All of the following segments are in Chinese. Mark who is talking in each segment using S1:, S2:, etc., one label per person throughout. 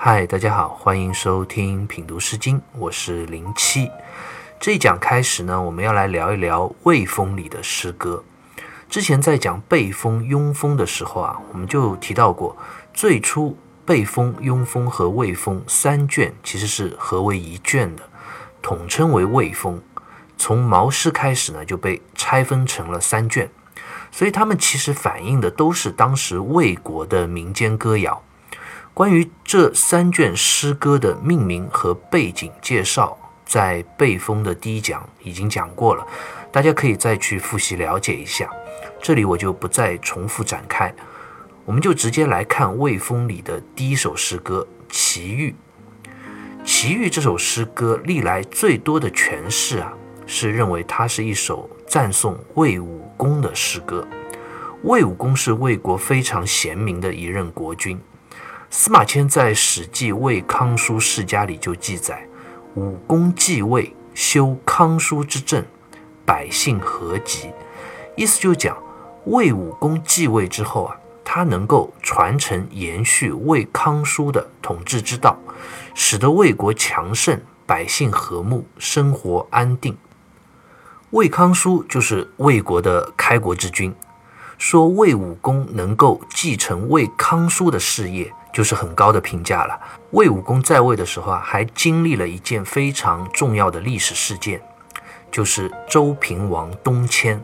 S1: 嗨，大家好，欢迎收听品读诗经，我是零七。这一讲开始呢，我们要来聊一聊魏风里的诗歌。之前在讲背风、庸风的时候啊，我们就提到过，最初背风、庸风和魏风三卷其实是合为一卷的，统称为魏风。从毛诗开始呢，就被拆分成了三卷，所以它们其实反映的都是当时魏国的民间歌谣。关于这三卷诗歌的命名和背景介绍。在背风的第一讲已经讲过了，大家可以再去复习了解一下。这里我就不再重复展开，我们就直接来看魏风里的第一首诗歌《齐豫》。《齐豫》这首诗歌历来最多的诠释啊，是认为它是一首赞颂魏武公的诗歌。魏武公是魏国非常贤明的一任国君。司马迁在《史记·魏康书世家》里就记载。武公继位，修康叔之政，百姓和吉。意思就讲，魏武公继位之后啊，他能够传承延续魏康叔的统治之道，使得魏国强盛，百姓和睦，生活安定。魏康叔就是魏国的开国之君，说魏武公能够继承魏康叔的事业。就是很高的评价了。魏武公在位的时候啊，还经历了一件非常重要的历史事件，就是周平王东迁。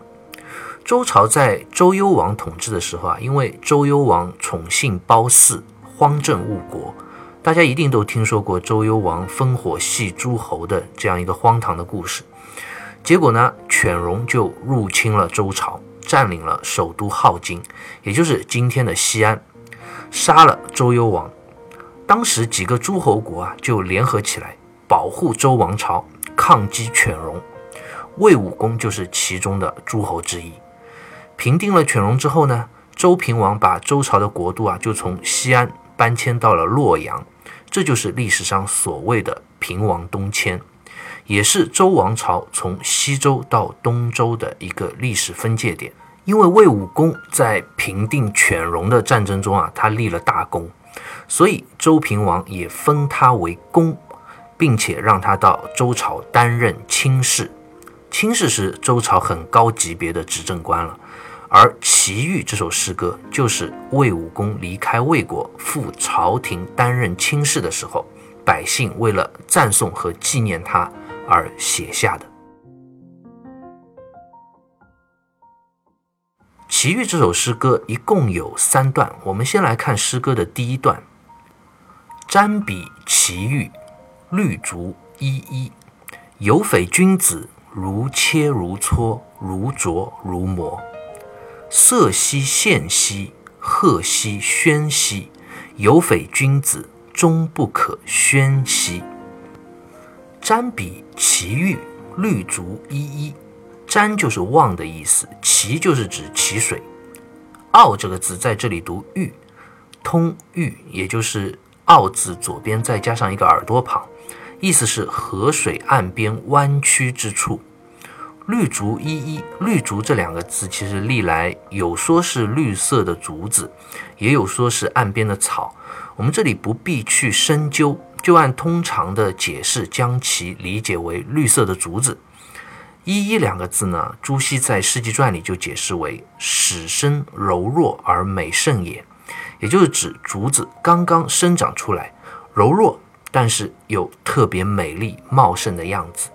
S1: 周朝在周幽王统治的时候啊，因为周幽王宠信褒姒，荒政误国，大家一定都听说过周幽王烽火戏诸侯的这样一个荒唐的故事。结果呢，犬戎就入侵了周朝，占领了首都镐京，也就是今天的西安。杀了周幽王，当时几个诸侯国啊就联合起来保护周王朝，抗击犬戎。魏武公就是其中的诸侯之一。平定了犬戎之后呢，周平王把周朝的国都啊就从西安搬迁到了洛阳，这就是历史上所谓的平王东迁，也是周王朝从西周到东周的一个历史分界点。因为魏武公在平定犬戎的战争中啊，他立了大功，所以周平王也封他为公，并且让他到周朝担任卿士。卿士是周朝很高级别的执政官了。而《齐豫》这首诗歌，就是魏武公离开魏国赴朝廷担任卿士的时候，百姓为了赞颂和纪念他而写下的。《齐豫》这首诗歌一共有三段，我们先来看诗歌的第一段：“瞻彼齐豫，绿竹依依。有匪君子，如切如磋，如琢如磨。色兮宪兮，赫兮喧兮。有匪君子，终不可宣兮。”“瞻彼齐豫，绿竹依依。”瞻就是望的意思，齐就是指齐水，坳这个字在这里读玉，通玉，也就是坳字左边再加上一个耳朵旁，意思是河水岸边弯曲之处。绿竹依依，绿竹这两个字其实历来有说是绿色的竹子，也有说是岸边的草，我们这里不必去深究，就按通常的解释将其理解为绿色的竹子。依依两个字呢，朱熹在《世纪传》里就解释为始生柔弱而美盛也，也就是指竹子刚刚生长出来，柔弱但是又特别美丽茂盛的样子。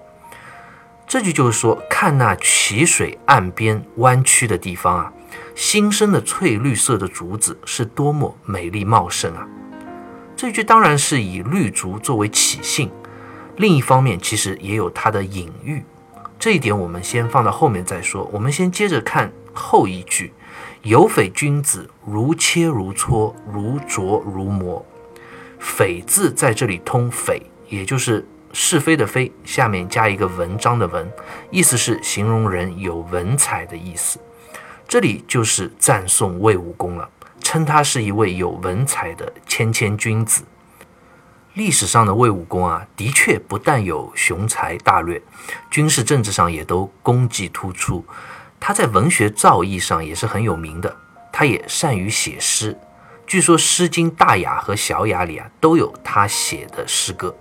S1: 这句就是说，看那齐水岸边弯曲的地方啊，新生的翠绿色的竹子是多么美丽茂盛啊！这句当然是以绿竹作为起兴，另一方面其实也有它的隐喻。这一点我们先放到后面再说。我们先接着看后一句：“有匪君子，如切如磋，如琢如磨。”“匪”字在这里通“匪”，也就是是非的“非”，下面加一个文章的“文”，意思是形容人有文采的意思。这里就是赞颂魏武公了，称他是一位有文采的谦谦君子。历史上的魏武公啊，的确不但有雄才大略，军事政治上也都功绩突出。他在文学造诣上也是很有名的，他也善于写诗。据说《诗经·大雅》和《小雅》里啊都有他写的诗歌。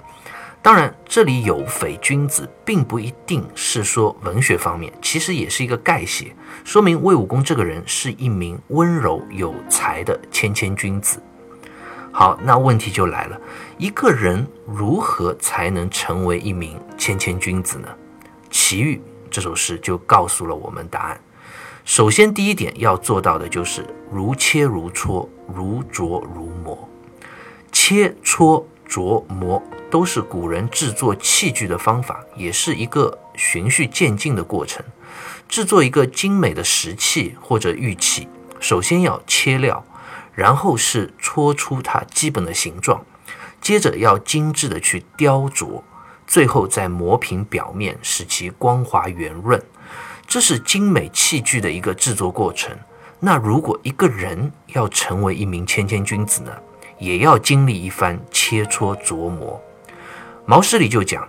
S1: 当然，这里有匪君子，并不一定是说文学方面，其实也是一个概写，说明魏武公这个人是一名温柔有才的谦谦君子。好，那问题就来了，一个人如何才能成为一名谦谦君子呢？齐豫这首诗就告诉了我们答案。首先，第一点要做到的就是如切如磋，如琢如磨。切磋琢磨都是古人制作器具的方法，也是一个循序渐进的过程。制作一个精美的石器或者玉器，首先要切料，然后是搓出它基本的形状，接着要精致的去雕琢，最后再磨平表面，使其光滑圆润。这是精美器具的一个制作过程。那如果一个人要成为一名谦谦君子呢，也要经历一番切磋琢磨。毛诗里就讲：“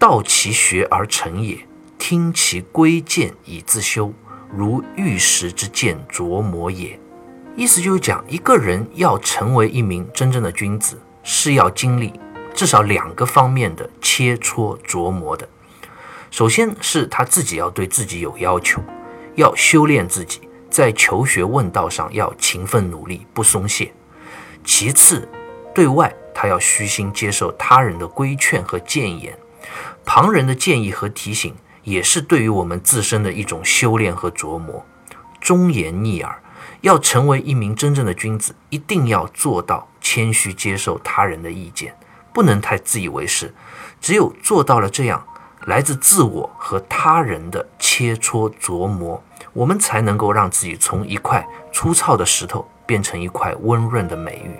S1: 道其学而成也，听其规谏以自修，如玉石之见琢磨也。”意思就是讲，一个人要成为一名真正的君子，是要经历至少两个方面的切磋琢磨的。首先是他自己要对自己有要求，要修炼自己，在求学问道上要勤奋努力，不松懈。其次，对外他要虚心接受他人的规劝和谏言，旁人的建议和提醒也是对于我们自身的一种修炼和琢磨。忠言逆耳，要成为一名真正的君子，一定要做到谦虚接受他人的意见，不能太自以为是。只有做到了这样。来自自我和他人的切磋琢磨，我们才能够让自己从一块粗糙的石头变成一块温润的美玉。《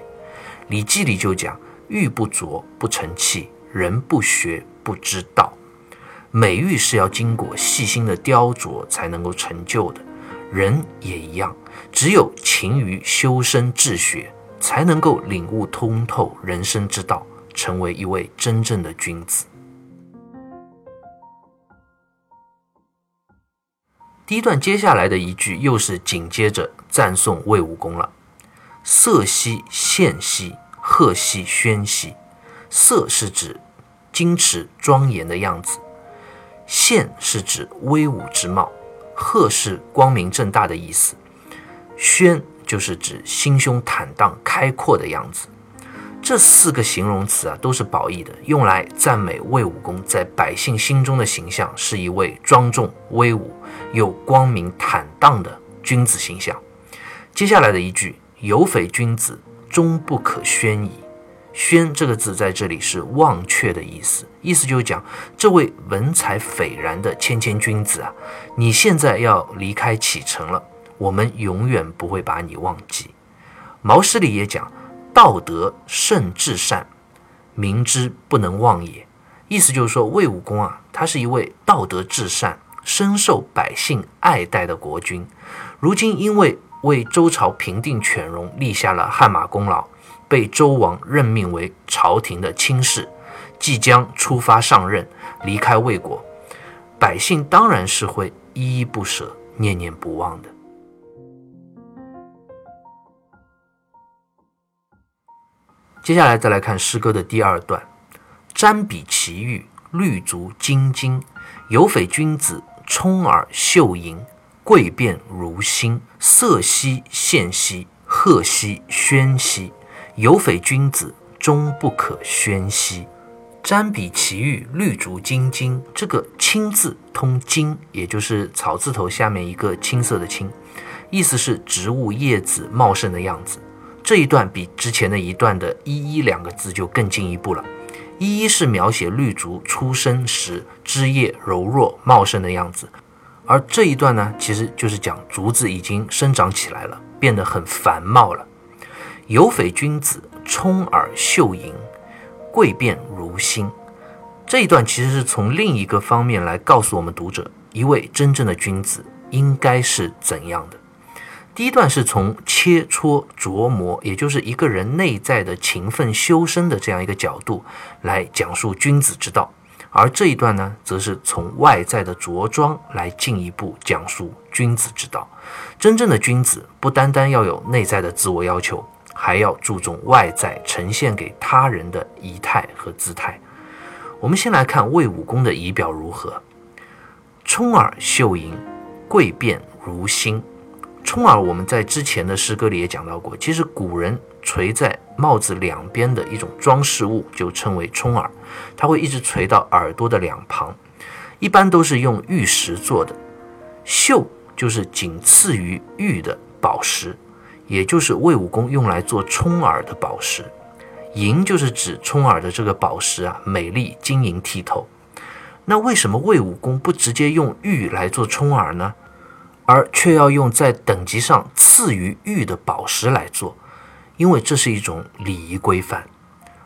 S1: 礼记》里就讲：“玉不琢不成器，人不学不知道。”美玉是要经过细心的雕琢才能够成就的，人也一样，只有勤于修身治学，才能够领悟通透人生之道，成为一位真正的君子。第一段接下来的一句又是紧接着赞颂魏武功了，色兮宪兮，赫兮宣兮。色是指矜持庄严的样子，宪是指威武之貌，赫是光明正大的意思，宣就是指心胸坦荡开阔的样子。这四个形容词啊，都是褒义的，用来赞美魏武公在百姓心中的形象是一位庄重威武。又光明坦荡的君子形象。接下来的一句“有匪君子，终不可宣矣”。宣这个字在这里是忘却的意思，意思就是讲这位文采斐然的谦谦君子啊，你现在要离开启程了，我们永远不会把你忘记。毛诗里也讲：“道德胜至善，明之不能忘也。”意思就是说，魏武公啊，他是一位道德至善。深受百姓爱戴的国君，如今因为为周朝平定犬戎立下了汗马功劳，被周王任命为朝廷的卿士，即将出发上任，离开魏国，百姓当然是会依依不舍、念念不忘的。接下来再来看诗歌的第二段：瞻彼奇玉，绿竹金金，有匪君子。充耳秀盈，贵变如新，色兮宪兮，赫兮宣兮。有匪君子，终不可宣兮。瞻彼奇玉，绿竹金金。这个“青”字通“金”，也就是草字头下面一个青色的“青”，意思是植物叶子茂盛的样子。这一段比之前的一段的“一一”两个字就更进一步了。一一是描写绿竹出生时枝叶柔弱茂盛的样子，而这一段呢，其实就是讲竹子已经生长起来了，变得很繁茂了。有匪君子，充耳秀盈，贵变如新。这一段其实是从另一个方面来告诉我们读者，一位真正的君子应该是怎样的。第一段是从切磋琢磨，也就是一个人内在的勤奋修身的这样一个角度来讲述君子之道，而这一段呢，则是从外在的着装来进一步讲述君子之道。真正的君子不单单要有内在的自我要求，还要注重外在呈现给他人的仪态和姿态。我们先来看魏武公的仪表如何：充耳秀盈，贵变如新。冲耳，我们在之前的诗歌里也讲到过。其实古人垂在帽子两边的一种装饰物就称为冲耳，它会一直垂到耳朵的两旁，一般都是用玉石做的。绣就是仅次于玉的宝石，也就是魏武公用来做冲耳的宝石。银就是指冲耳的这个宝石啊，美丽晶莹剔透。那为什么魏武公不直接用玉来做冲耳呢？而却要用在等级上次于玉的宝石来做，因为这是一种礼仪规范。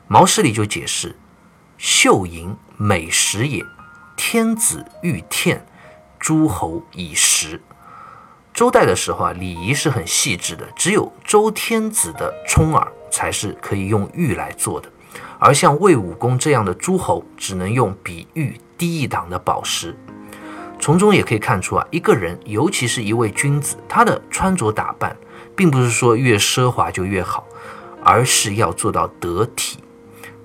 S1: 毛诗里就解释：“绣银美石也，天子欲天，诸侯以石。”周代的时候啊，礼仪是很细致的，只有周天子的充耳才是可以用玉来做的，而像魏武公这样的诸侯，只能用比玉低一档的宝石。从中也可以看出啊，一个人，尤其是一位君子，他的穿着打扮，并不是说越奢华就越好，而是要做到得体。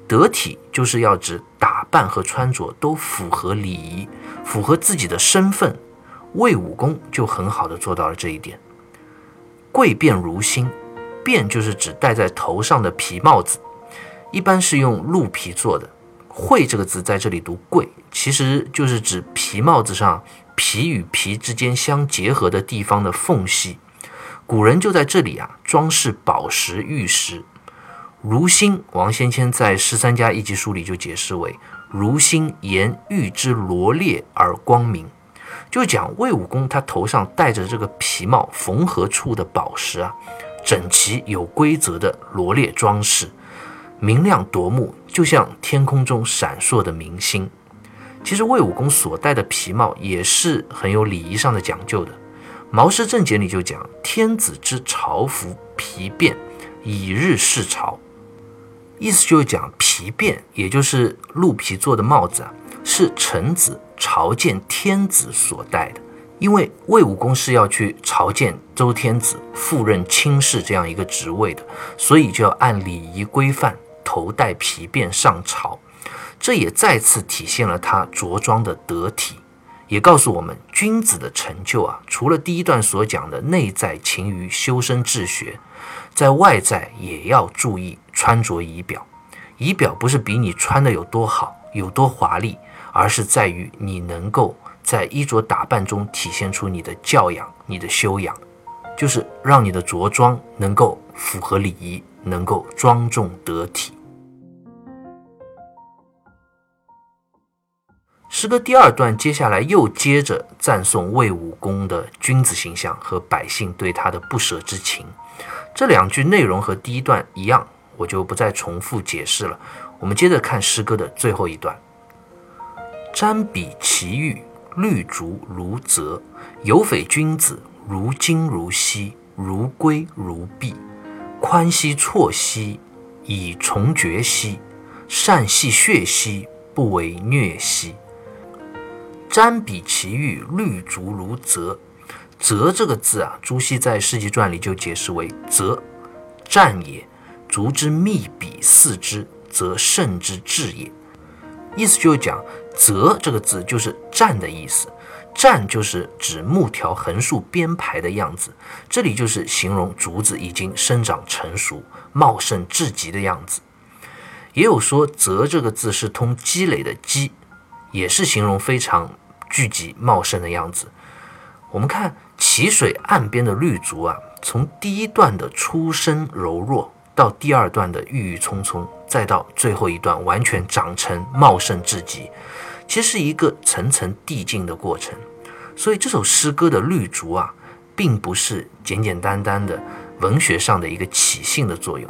S1: 得体就是要指打扮和穿着都符合礼仪，符合自己的身份。魏武公就很好的做到了这一点。贵变如新，变就是指戴在头上的皮帽子，一般是用鹿皮做的。会这个字在这里读贵，其实就是指皮帽子上皮与皮之间相结合的地方的缝隙。古人就在这里啊装饰宝石玉石。如新，王先谦在《十三家一集书》里就解释为如新言玉之罗列而光明，就讲魏武公他头上戴着这个皮帽缝合处的宝石啊，整齐有规则的罗列装饰。明亮夺目，就像天空中闪烁的明星。其实魏武公所戴的皮帽也是很有礼仪上的讲究的。《毛氏正解》里就讲：“天子之朝服皮变，以日视朝。”意思就是讲皮变，也就是鹿皮做的帽子啊，是臣子朝见天子所戴的。因为魏武公是要去朝见周天子，赴任卿士这样一个职位的，所以就要按礼仪规范。头戴皮辫上朝，这也再次体现了他着装的得体，也告诉我们君子的成就啊，除了第一段所讲的内在勤于修身治学，在外在也要注意穿着仪表。仪表不是比你穿的有多好、有多华丽，而是在于你能够在衣着打扮中体现出你的教养、你的修养，就是让你的着装能够符合礼仪，能够庄重得体。诗歌第二段接下来又接着赞颂魏武公的君子形象和百姓对他的不舍之情。这两句内容和第一段一样，我就不再重复解释了。我们接着看诗歌的最后一段：瞻彼其玉，绿竹如泽；有匪君子，如金如锡，如圭如璧。宽兮错兮，以重绝兮；善系血兮，不为虐兮。瞻彼其玉，绿竹如泽。泽这个字啊，朱熹在《世纪传》里就解释为泽，战也。竹之密笔似之，则胜之至也。意思就是讲，泽这个字就是战的意思。战就是指木条横竖编排的样子，这里就是形容竹子已经生长成熟、茂盛至极的样子。也有说泽这个字是通积累的积。也是形容非常聚集茂盛的样子。我们看齐水岸边的绿竹啊，从第一段的出生柔弱，到第二段的郁郁葱葱，再到最后一段完全长成茂盛至极，其实是一个层层递进的过程。所以这首诗歌的绿竹啊，并不是简简单单的文学上的一个起兴的作用，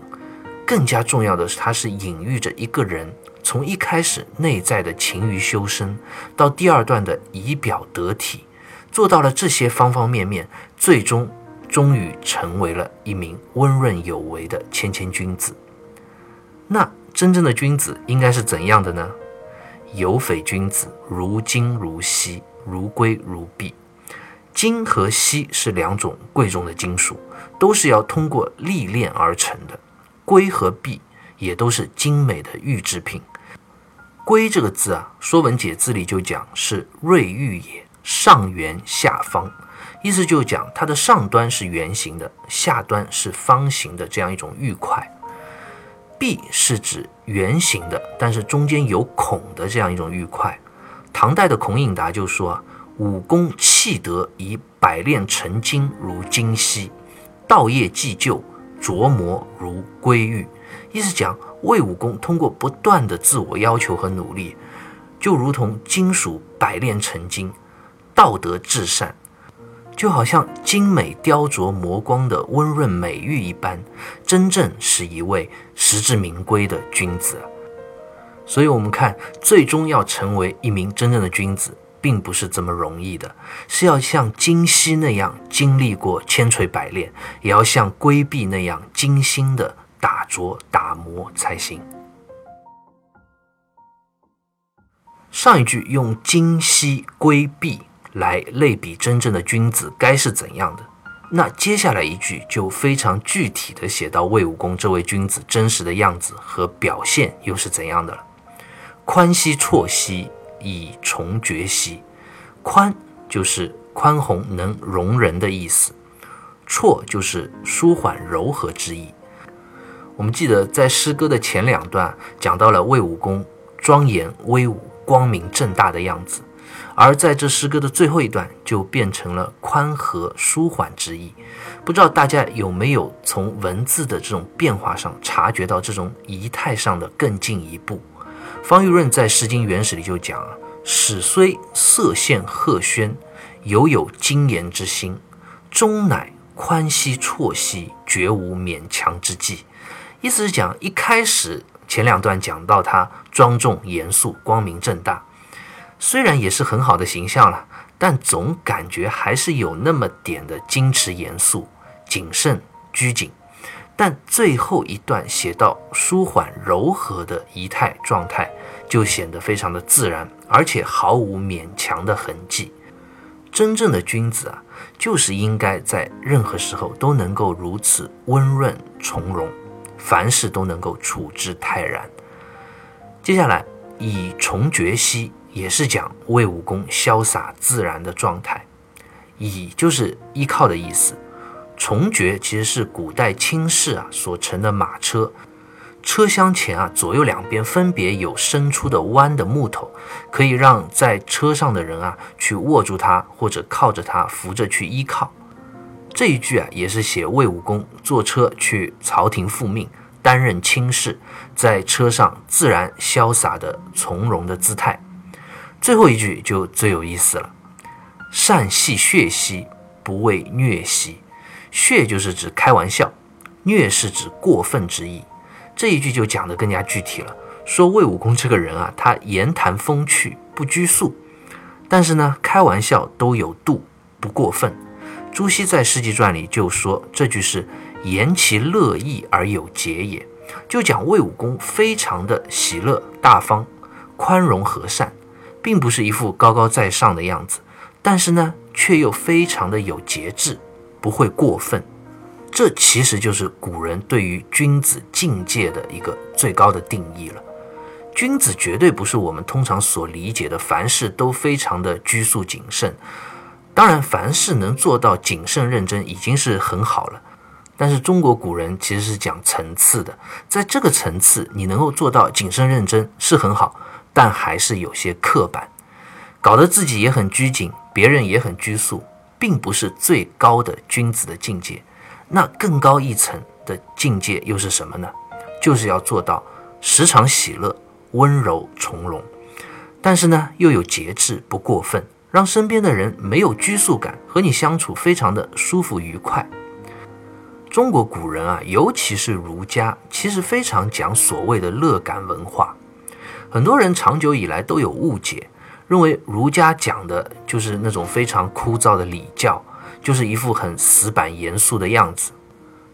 S1: 更加重要的是，它是隐喻着一个人。从一开始内在的勤于修身，到第二段的仪表得体，做到了这些方方面面，最终终于成为了一名温润有为的谦谦君子。那真正的君子应该是怎样的呢？有匪君子，如金如锡，如圭如璧。金和锡是两种贵重的金属，都是要通过历练而成的。龟和璧也都是精美的玉制品。龟这个字啊，《说文解字》里就讲是瑞玉也，上圆下方，意思就讲它的上端是圆形的，下端是方形的这样一种玉块。璧是指圆形的，但是中间有孔的这样一种玉块。唐代的孔颖达就说：“武功气得以百炼成金，如金锡；道业既就，琢磨如归玉。”意思讲，魏武功通过不断的自我要求和努力，就如同金属百炼成金，道德至善。就好像精美雕琢磨光的温润美玉一般，真正是一位实至名归的君子。所以，我们看，最终要成为一名真正的君子，并不是这么容易的，是要像金锡那样经历过千锤百炼，也要像龟璧那样精心的打琢打磨才行。上一句用金锡龟璧。来类比真正的君子该是怎样的？那接下来一句就非常具体的写到魏武公这位君子真实的样子和表现又是怎样的了。宽兮绰兮，以从绝兮。宽就是宽宏能容人的意思，绰就是舒缓柔和之意。我们记得在诗歌的前两段讲到了魏武公庄严威武、光明正大的样子。而在这诗歌的最后一段，就变成了宽和舒缓之意。不知道大家有没有从文字的这种变化上察觉到这种仪态上的更进一步？方玉润在《诗经原始》里就讲啊：“始虽色现赫宣，犹有精严之心；终乃宽兮绰兮，绝无勉强之计。”意思是讲，一开始前两段讲到他庄重严肃、光明正大。虽然也是很好的形象了，但总感觉还是有那么点的矜持、严肃、谨慎、拘谨。但最后一段写到舒缓、柔和的仪态状态，就显得非常的自然，而且毫无勉强的痕迹。真正的君子啊，就是应该在任何时候都能够如此温润从容，凡事都能够处之泰然。接下来以从绝兮。也是讲魏武功潇洒自然的状态，以就是依靠的意思。重爵其实是古代轻士啊所乘的马车，车厢前啊左右两边分别有伸出的弯的木头，可以让在车上的人啊去握住它或者靠着它扶着去依靠。这一句啊也是写魏武功坐车去朝廷复命，担任轻事，在车上自然潇洒的从容的姿态。最后一句就最有意思了，“善戏谑兮，不为虐兮。”谑就是指开玩笑，虐是指过分之意。这一句就讲得更加具体了，说魏武公这个人啊，他言谈风趣，不拘束，但是呢，开玩笑都有度，不过分。朱熹在《世纪传》里就说这句是言其乐意而有节也，就讲魏武公非常的喜乐、大方、宽容、和善。并不是一副高高在上的样子，但是呢，却又非常的有节制，不会过分。这其实就是古人对于君子境界的一个最高的定义了。君子绝对不是我们通常所理解的凡事都非常的拘束谨慎。当然，凡事能做到谨慎认真已经是很好了。但是中国古人其实是讲层次的，在这个层次，你能够做到谨慎认真是很好。但还是有些刻板，搞得自己也很拘谨，别人也很拘束，并不是最高的君子的境界。那更高一层的境界又是什么呢？就是要做到时常喜乐、温柔从容，但是呢又有节制，不过分，让身边的人没有拘束感，和你相处非常的舒服愉快。中国古人啊，尤其是儒家，其实非常讲所谓的乐感文化。很多人长久以来都有误解，认为儒家讲的就是那种非常枯燥的礼教，就是一副很死板严肃的样子。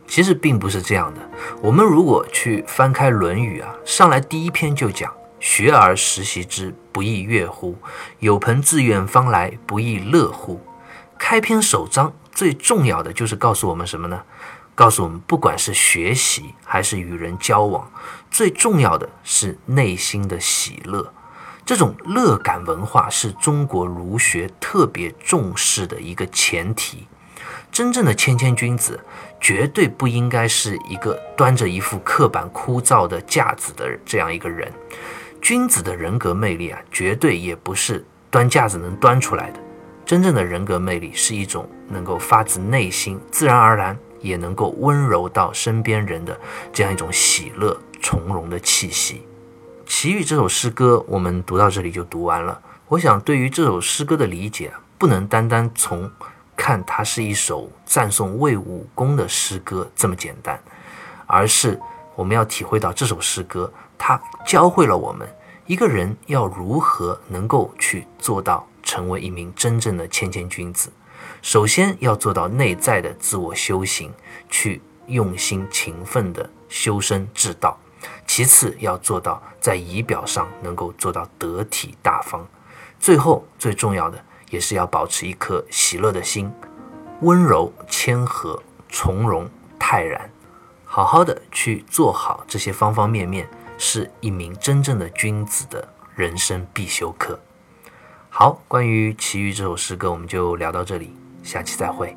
S1: 其实并不是这样的。我们如果去翻开《论语》啊，上来第一篇就讲“学而时习之，不亦乐乎？有朋自远方来，不亦乐乎？”开篇首章最重要的就是告诉我们什么呢？告诉我们，不管是学习还是与人交往，最重要的是内心的喜乐。这种乐感文化是中国儒学特别重视的一个前提。真正的谦谦君子，绝对不应该是一个端着一副刻板枯燥的架子的这样一个人。君子的人格魅力啊，绝对也不是端架子能端出来的。真正的人格魅力是一种能够发自内心、自然而然，也能够温柔到身边人的这样一种喜乐从容的气息。奇遇这首诗歌，我们读到这里就读完了。我想，对于这首诗歌的理解，不能单单从看它是一首赞颂魏武功的诗歌这么简单，而是我们要体会到这首诗歌，它教会了我们一个人要如何能够去做到。成为一名真正的谦谦君子，首先要做到内在的自我修行，去用心勤奋的修身治道；其次要做到在仪表上能够做到得体大方；最后最重要的也是要保持一颗喜乐的心，温柔谦和、从容泰然，好好的去做好这些方方面面，是一名真正的君子的人生必修课。好，关于《奇遇》这首诗歌，我们就聊到这里，下期再会。